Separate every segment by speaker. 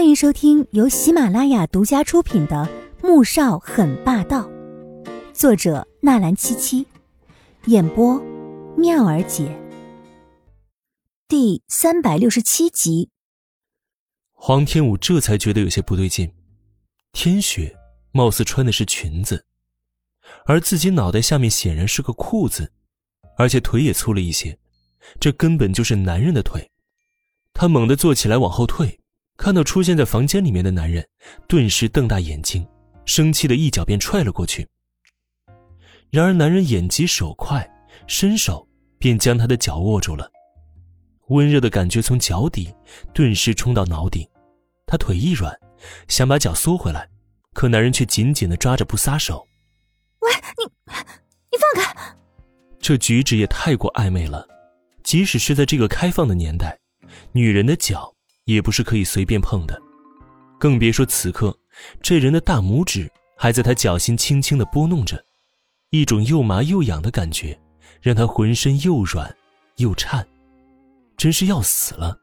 Speaker 1: 欢迎收听由喜马拉雅独家出品的《穆少很霸道》，作者纳兰七七，演播妙儿姐。第三百六十七集，
Speaker 2: 黄天武这才觉得有些不对劲。天雪貌似穿的是裙子，而自己脑袋下面显然是个裤子，而且腿也粗了一些，这根本就是男人的腿。他猛地坐起来，往后退，看到出现在房间里面的男人，顿时瞪大眼睛，生气的一脚便踹了过去。然而男人眼疾手快，伸手便将他的脚握住了，温热的感觉从脚底顿时冲到脑顶，他腿一软，想把脚缩回来，可男人却紧紧的抓着不撒手。
Speaker 1: 喂，你，你放开！
Speaker 2: 这举止也太过暧昧了，即使是在这个开放的年代。女人的脚也不是可以随便碰的，更别说此刻，这人的大拇指还在他脚心轻轻的拨弄着，一种又麻又痒的感觉，让他浑身又软又颤，真是要死了。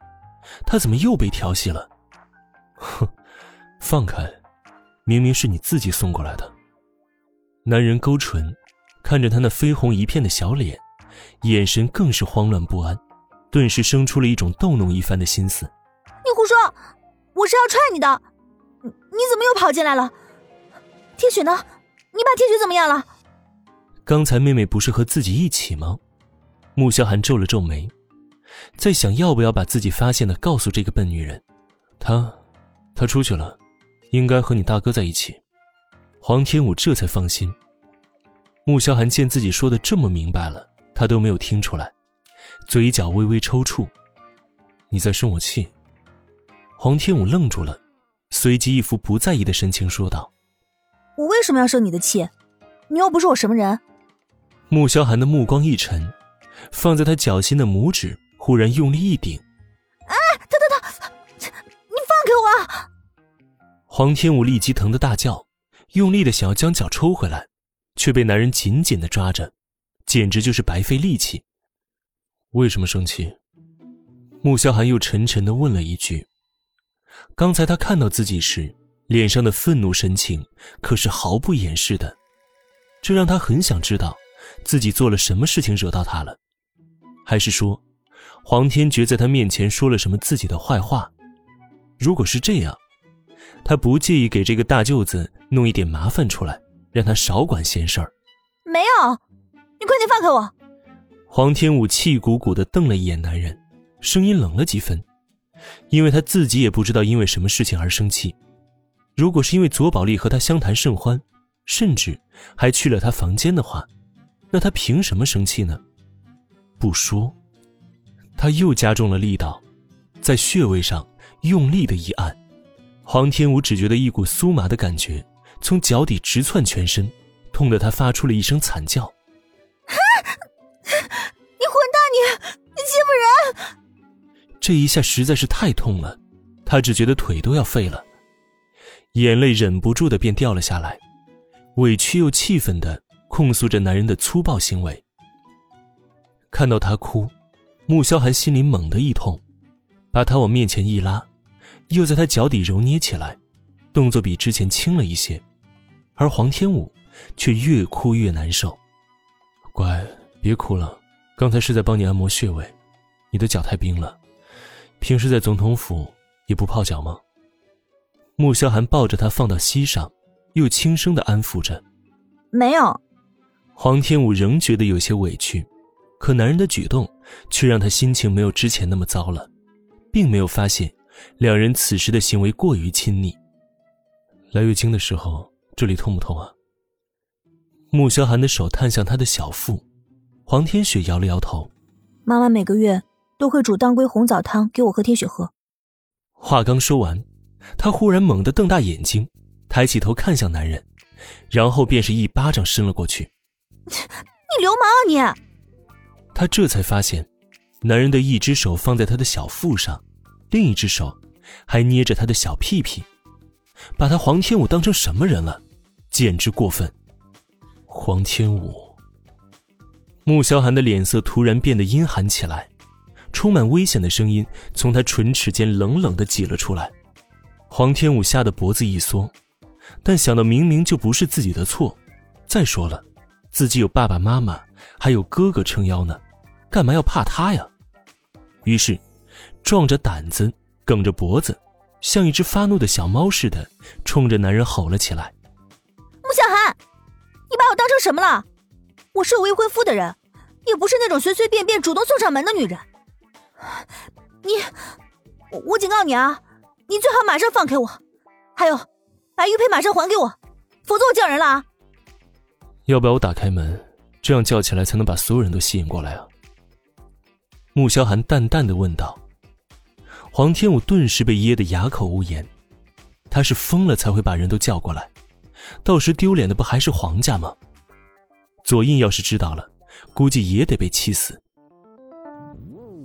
Speaker 2: 他怎么又被调戏了？哼，放开，明明是你自己送过来的。男人勾唇，看着他那绯红一片的小脸，眼神更是慌乱不安。顿时生出了一种逗弄一番的心思。
Speaker 1: 胡说！我是要踹你的，你怎么又跑进来了？天雪呢？你把天雪怎么样了？
Speaker 2: 刚才妹妹不是和自己一起吗？穆萧寒皱了皱眉，在想要不要把自己发现的告诉这个笨女人。她，她出去了，应该和你大哥在一起。黄天武这才放心。穆萧寒见自己说的这么明白了，他都没有听出来。嘴角微微抽搐，你在生我气？黄天武愣住了，随即一副不在意的神情说道：“
Speaker 1: 我为什么要生你的气？你又不是我什么人。”
Speaker 2: 穆萧寒的目光一沉，放在他脚心的拇指忽然用力一顶，“
Speaker 1: 啊，疼疼疼！你放开我！”
Speaker 2: 黄天武立即疼得大叫，用力的想要将脚抽回来，却被男人紧紧的抓着，简直就是白费力气。为什么生气？穆萧寒又沉沉的问了一句。刚才他看到自己时，脸上的愤怒神情可是毫不掩饰的，这让他很想知道，自己做了什么事情惹到他了，还是说，黄天觉在他面前说了什么自己的坏话？如果是这样，他不介意给这个大舅子弄一点麻烦出来，让他少管闲事儿。
Speaker 1: 没有，你快点放开我！
Speaker 2: 黄天武气鼓鼓的瞪了一眼男人，声音冷了几分，因为他自己也不知道因为什么事情而生气。如果是因为左宝丽和他相谈甚欢，甚至还去了他房间的话，那他凭什么生气呢？不说，他又加重了力道，在穴位上用力的一按，黄天武只觉得一股酥麻的感觉从脚底直窜全身，痛得他发出了一声惨叫。这一下实在是太痛了，他只觉得腿都要废了，眼泪忍不住的便掉了下来，委屈又气愤的控诉着男人的粗暴行为。看到他哭，穆萧寒心里猛地一痛，把他往面前一拉，又在他脚底揉捏起来，动作比之前轻了一些，而黄天武却越哭越难受。乖，别哭了，刚才是在帮你按摩穴位，你的脚太冰了。平时在总统府也不泡脚吗？穆萧寒抱着他放到膝上，又轻声的安抚着。
Speaker 1: 没有。
Speaker 2: 黄天武仍觉得有些委屈，可男人的举动却让他心情没有之前那么糟了，并没有发现两人此时的行为过于亲昵。来月经的时候这里痛不痛啊？穆萧寒的手探向他的小腹，黄天雪摇了摇头。
Speaker 1: 妈妈每个月。都会煮当归红枣汤给我和天雪喝。
Speaker 2: 话刚说完，他忽然猛地瞪大眼睛，抬起头看向男人，然后便是一巴掌伸了过去。
Speaker 1: 你流氓啊你！
Speaker 2: 他这才发现，男人的一只手放在他的小腹上，另一只手还捏着他的小屁屁，把他黄天武当成什么人了？简直过分！黄天武，穆萧寒的脸色突然变得阴寒起来。充满危险的声音从他唇齿间冷冷的挤了出来：“黄天武吓得脖子一缩，但想到明明就不是自己的错，再说了，自己有爸爸妈妈，还有哥哥撑腰呢，干嘛要怕他呀？于是，壮着胆子，梗着脖子，像一只发怒的小猫似的，冲着男人吼了起来：“
Speaker 3: 穆小寒，你把我当成什么了？我是有未婚夫的人，也不是那种随随便便主动送上门的女人。你，我警告你啊！”你最好马上放开我，还有，把玉佩马上还给我，否则我叫人了啊！
Speaker 2: 要不要我打开门，这样叫起来才能把所有人都吸引过来啊？穆萧寒淡淡的问道。黄天武顿时被噎得哑口无言，他是疯了才会把人都叫过来，到时丢脸的不还是黄家吗？左印要是知道了，估计也得被气死。